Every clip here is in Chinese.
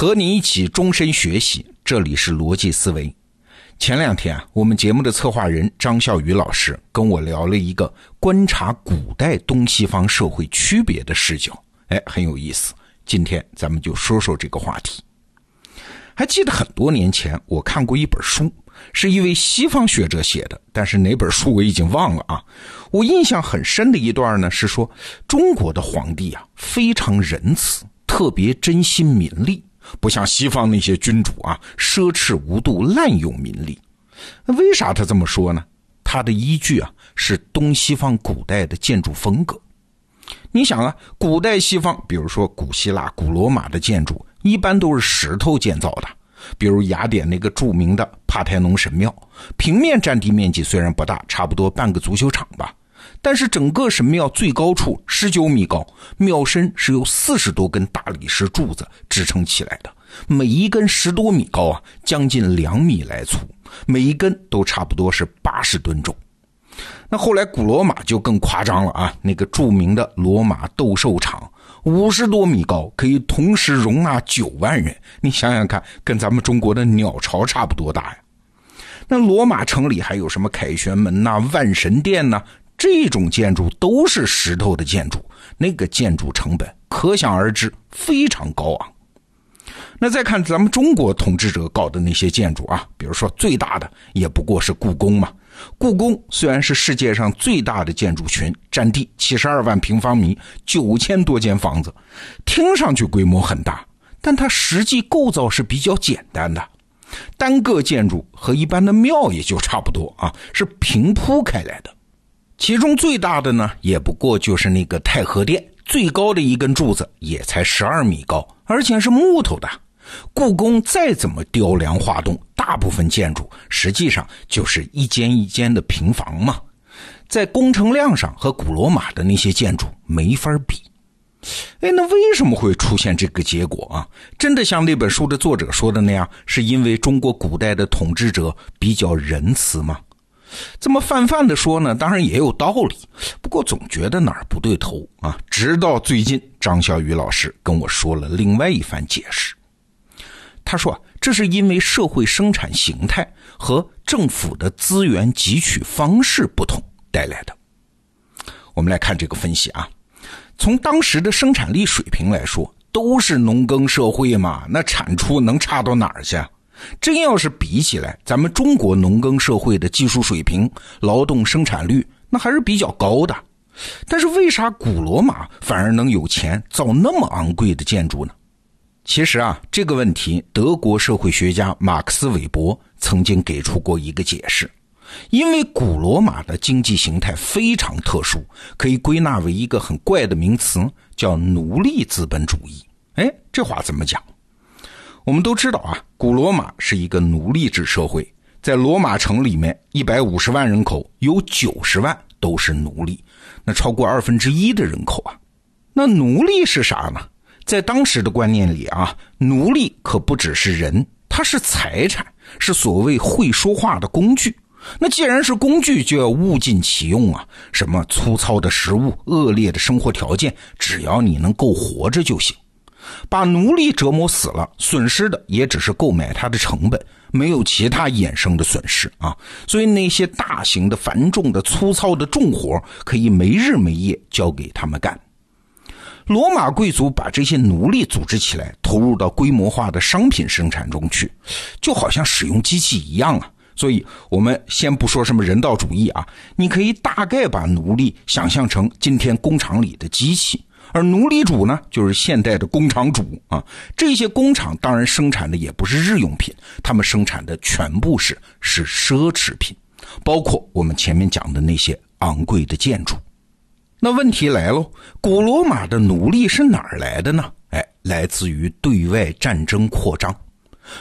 和你一起终身学习，这里是逻辑思维。前两天啊，我们节目的策划人张笑宇老师跟我聊了一个观察古代东西方社会区别的视角，哎，很有意思。今天咱们就说说这个话题。还记得很多年前我看过一本书，是一位西方学者写的，但是哪本书我已经忘了啊。我印象很深的一段呢，是说中国的皇帝啊非常仁慈，特别珍惜民力，不像西方那些君主啊奢侈无度，滥用民力。那为啥他这么说呢？他的依据啊是东西方古代的建筑风格。你想啊，古代西方，比如说古希腊、古罗马的建筑，一般都是石头建造的。比如雅典那个著名的帕台农神庙，平面占地面积虽然不大，差不多半个足球场吧，但是整个神庙最高处十九米高，庙身是由四十多根大理石柱子支撑起来的，每一根十多米高啊，将近两米来粗，每一根都差不多是八十吨重。那后来古罗马就更夸张了啊！那个著名的罗马斗兽场，五十多米高，可以同时容纳九万人。你想想看，跟咱们中国的鸟巢差不多大呀。那罗马城里还有什么凯旋门呐、万神殿呐？这种建筑都是石头的建筑，那个建筑成本可想而知，非常高昂。那再看咱们中国统治者搞的那些建筑啊，比如说最大的也不过是故宫嘛。故宫虽然是世界上最大的建筑群，占地七十二万平方米，九千多间房子，听上去规模很大，但它实际构造是比较简单的，单个建筑和一般的庙也就差不多啊，是平铺开来的。其中最大的呢，也不过就是那个太和殿，最高的一根柱子也才十二米高，而且是木头的。故宫再怎么雕梁画栋，大部分建筑实际上就是一间一间的平房嘛，在工程量上和古罗马的那些建筑没法比。哎，那为什么会出现这个结果啊？真的像那本书的作者说的那样，是因为中国古代的统治者比较仁慈吗？这么泛泛的说呢，当然也有道理，不过总觉得哪儿不对头啊。直到最近，张小雨老师跟我说了另外一番解释。他说：“这是因为社会生产形态和政府的资源汲取方式不同带来的。”我们来看这个分析啊，从当时的生产力水平来说，都是农耕社会嘛，那产出能差到哪儿去？真要是比起来，咱们中国农耕社会的技术水平、劳动生产率那还是比较高的。但是为啥古罗马反而能有钱造那么昂贵的建筑呢？其实啊，这个问题，德国社会学家马克思韦伯曾经给出过一个解释。因为古罗马的经济形态非常特殊，可以归纳为一个很怪的名词，叫奴隶资本主义。哎，这话怎么讲？我们都知道啊，古罗马是一个奴隶制社会，在罗马城里面，一百五十万人口有九十万都是奴隶，那超过二分之一的人口啊。那奴隶是啥呢？在当时的观念里啊，奴隶可不只是人，他是财产，是所谓会说话的工具。那既然是工具，就要物尽其用啊！什么粗糙的食物、恶劣的生活条件，只要你能够活着就行。把奴隶折磨死了，损失的也只是购买他的成本，没有其他衍生的损失啊。所以那些大型的、繁重的、粗糙的重活，可以没日没夜交给他们干。罗马贵族把这些奴隶组织起来，投入到规模化的商品生产中去，就好像使用机器一样啊。所以，我们先不说什么人道主义啊，你可以大概把奴隶想象成今天工厂里的机器，而奴隶主呢，就是现代的工厂主啊。这些工厂当然生产的也不是日用品，他们生产的全部是是奢侈品，包括我们前面讲的那些昂贵的建筑。那问题来喽，古罗马的奴隶是哪儿来的呢？哎，来自于对外战争扩张。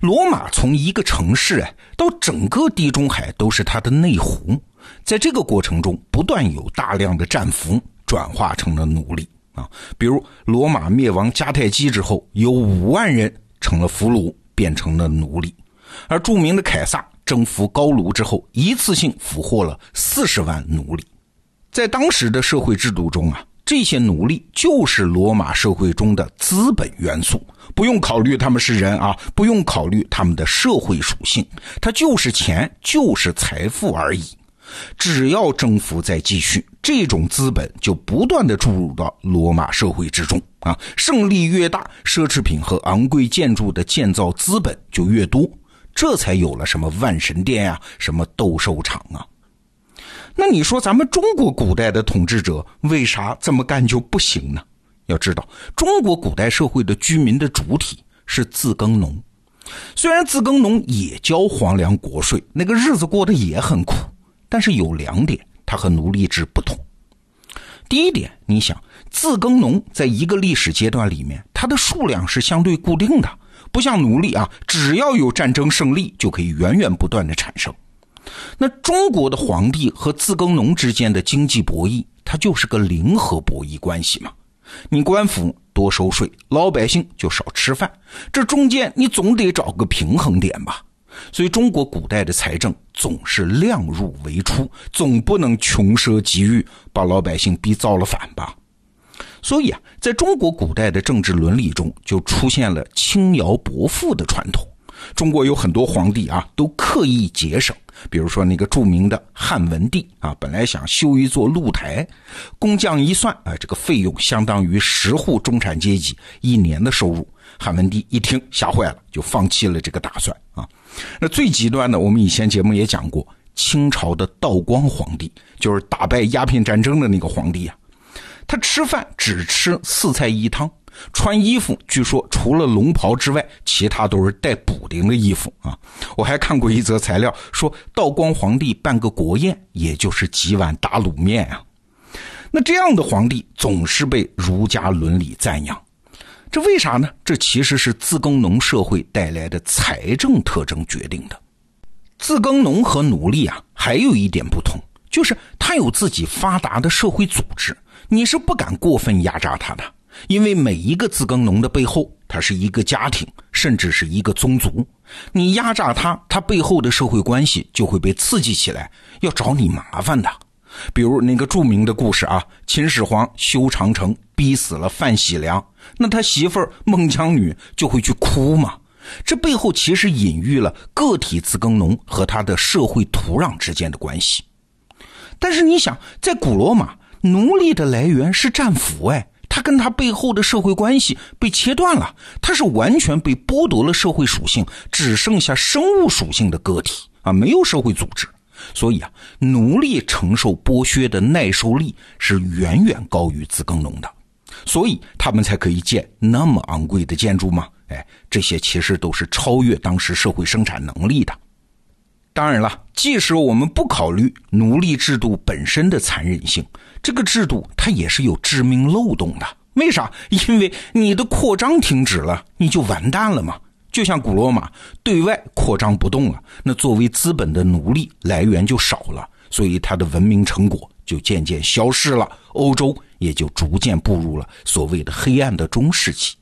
罗马从一个城市哎，到整个地中海都是它的内湖，在这个过程中，不断有大量的战俘转化成了奴隶啊。比如罗马灭亡迦太基之后，有五万人成了俘虏，变成了奴隶；而著名的凯撒征服高卢之后，一次性俘获了四十万奴隶。在当时的社会制度中啊，这些奴隶就是罗马社会中的资本元素，不用考虑他们是人啊，不用考虑他们的社会属性，它就是钱，就是财富而已。只要征服在继续，这种资本就不断的注入到罗马社会之中啊。胜利越大，奢侈品和昂贵建筑的建造资本就越多，这才有了什么万神殿呀，什么斗兽场啊。那你说咱们中国古代的统治者为啥这么干就不行呢？要知道，中国古代社会的居民的主体是自耕农，虽然自耕农也交皇粮国税，那个日子过得也很苦。但是有两点，它和奴隶制不同。第一点，你想，自耕农在一个历史阶段里面，它的数量是相对固定的，不像奴隶啊，只要有战争胜利，就可以源源不断的产生。那中国的皇帝和自耕农之间的经济博弈，它就是个零和博弈关系嘛。你官府多收税，老百姓就少吃饭，这中间你总得找个平衡点吧。所以，中国古代的财政总是量入为出，总不能穷奢极欲，把老百姓逼造了反吧？所以啊，在中国古代的政治伦理中，就出现了轻徭薄赋的传统。中国有很多皇帝啊，都刻意节省，比如说那个著名的汉文帝啊，本来想修一座露台，工匠一算啊，这个费用相当于十户中产阶级一年的收入。汉文帝一听吓坏了，就放弃了这个打算啊。那最极端的，我们以前节目也讲过，清朝的道光皇帝，就是打败鸦片战争的那个皇帝啊。他吃饭只吃四菜一汤，穿衣服据说除了龙袍之外，其他都是带补丁的衣服啊。我还看过一则材料，说道光皇帝办个国宴，也就是几碗打卤面啊。那这样的皇帝总是被儒家伦理赞扬。这为啥呢？这其实是自耕农社会带来的财政特征决定的。自耕农和奴隶啊，还有一点不同，就是他有自己发达的社会组织，你是不敢过分压榨他的，因为每一个自耕农的背后，他是一个家庭，甚至是一个宗族。你压榨他，他背后的社会关系就会被刺激起来，要找你麻烦的。比如那个著名的故事啊，秦始皇修长城，逼死了范喜良，那他媳妇孟姜女就会去哭嘛。这背后其实隐喻了个体自耕农和他的社会土壤之间的关系。但是你想，在古罗马，奴隶的来源是战俘，哎，他跟他背后的社会关系被切断了，他是完全被剥夺了社会属性，只剩下生物属性的个体啊，没有社会组织。所以啊，奴隶承受剥削的耐受力是远远高于自耕农的，所以他们才可以建那么昂贵的建筑吗？哎，这些其实都是超越当时社会生产能力的。当然了，即使我们不考虑奴隶制度本身的残忍性，这个制度它也是有致命漏洞的。为啥？因为你的扩张停止了，你就完蛋了嘛。就像古罗马对外扩张不动了，那作为资本的奴隶来源就少了，所以它的文明成果就渐渐消失了，欧洲也就逐渐步入了所谓的黑暗的中世纪。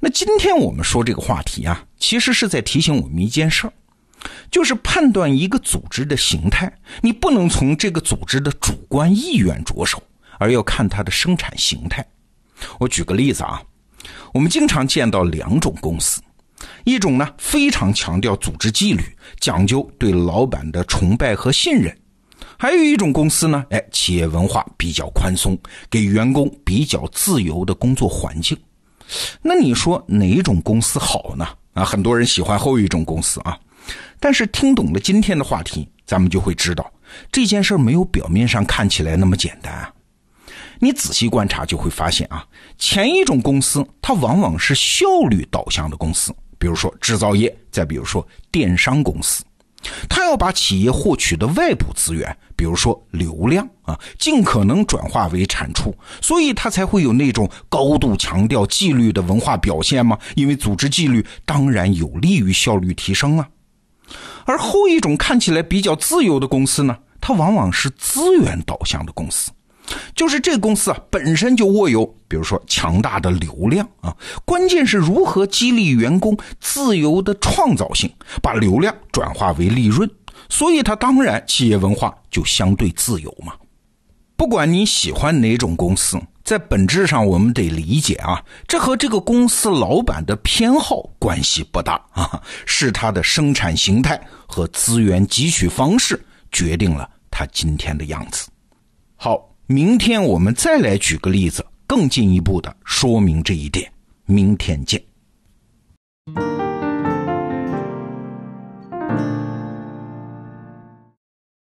那今天我们说这个话题啊，其实是在提醒我们一件事儿，就是判断一个组织的形态，你不能从这个组织的主观意愿着手，而要看它的生产形态。我举个例子啊。我们经常见到两种公司，一种呢非常强调组织纪律，讲究对老板的崇拜和信任；还有一种公司呢，哎，企业文化比较宽松，给员工比较自由的工作环境。那你说哪种公司好呢？啊，很多人喜欢后一种公司啊。但是听懂了今天的话题，咱们就会知道这件事没有表面上看起来那么简单啊。你仔细观察就会发现啊，前一种公司它往往是效率导向的公司，比如说制造业，再比如说电商公司，它要把企业获取的外部资源，比如说流量啊，尽可能转化为产出，所以它才会有那种高度强调纪律的文化表现嘛。因为组织纪律当然有利于效率提升啊。而后一种看起来比较自由的公司呢，它往往是资源导向的公司。就是这公司啊，本身就握有，比如说强大的流量啊，关键是如何激励员工自由的创造性，把流量转化为利润，所以他当然企业文化就相对自由嘛。不管你喜欢哪种公司，在本质上我们得理解啊，这和这个公司老板的偏好关系不大啊，是他的生产形态和资源汲取方式决定了他今天的样子。好，明天我们再来举个例子更进一步的说明这一点。明天见。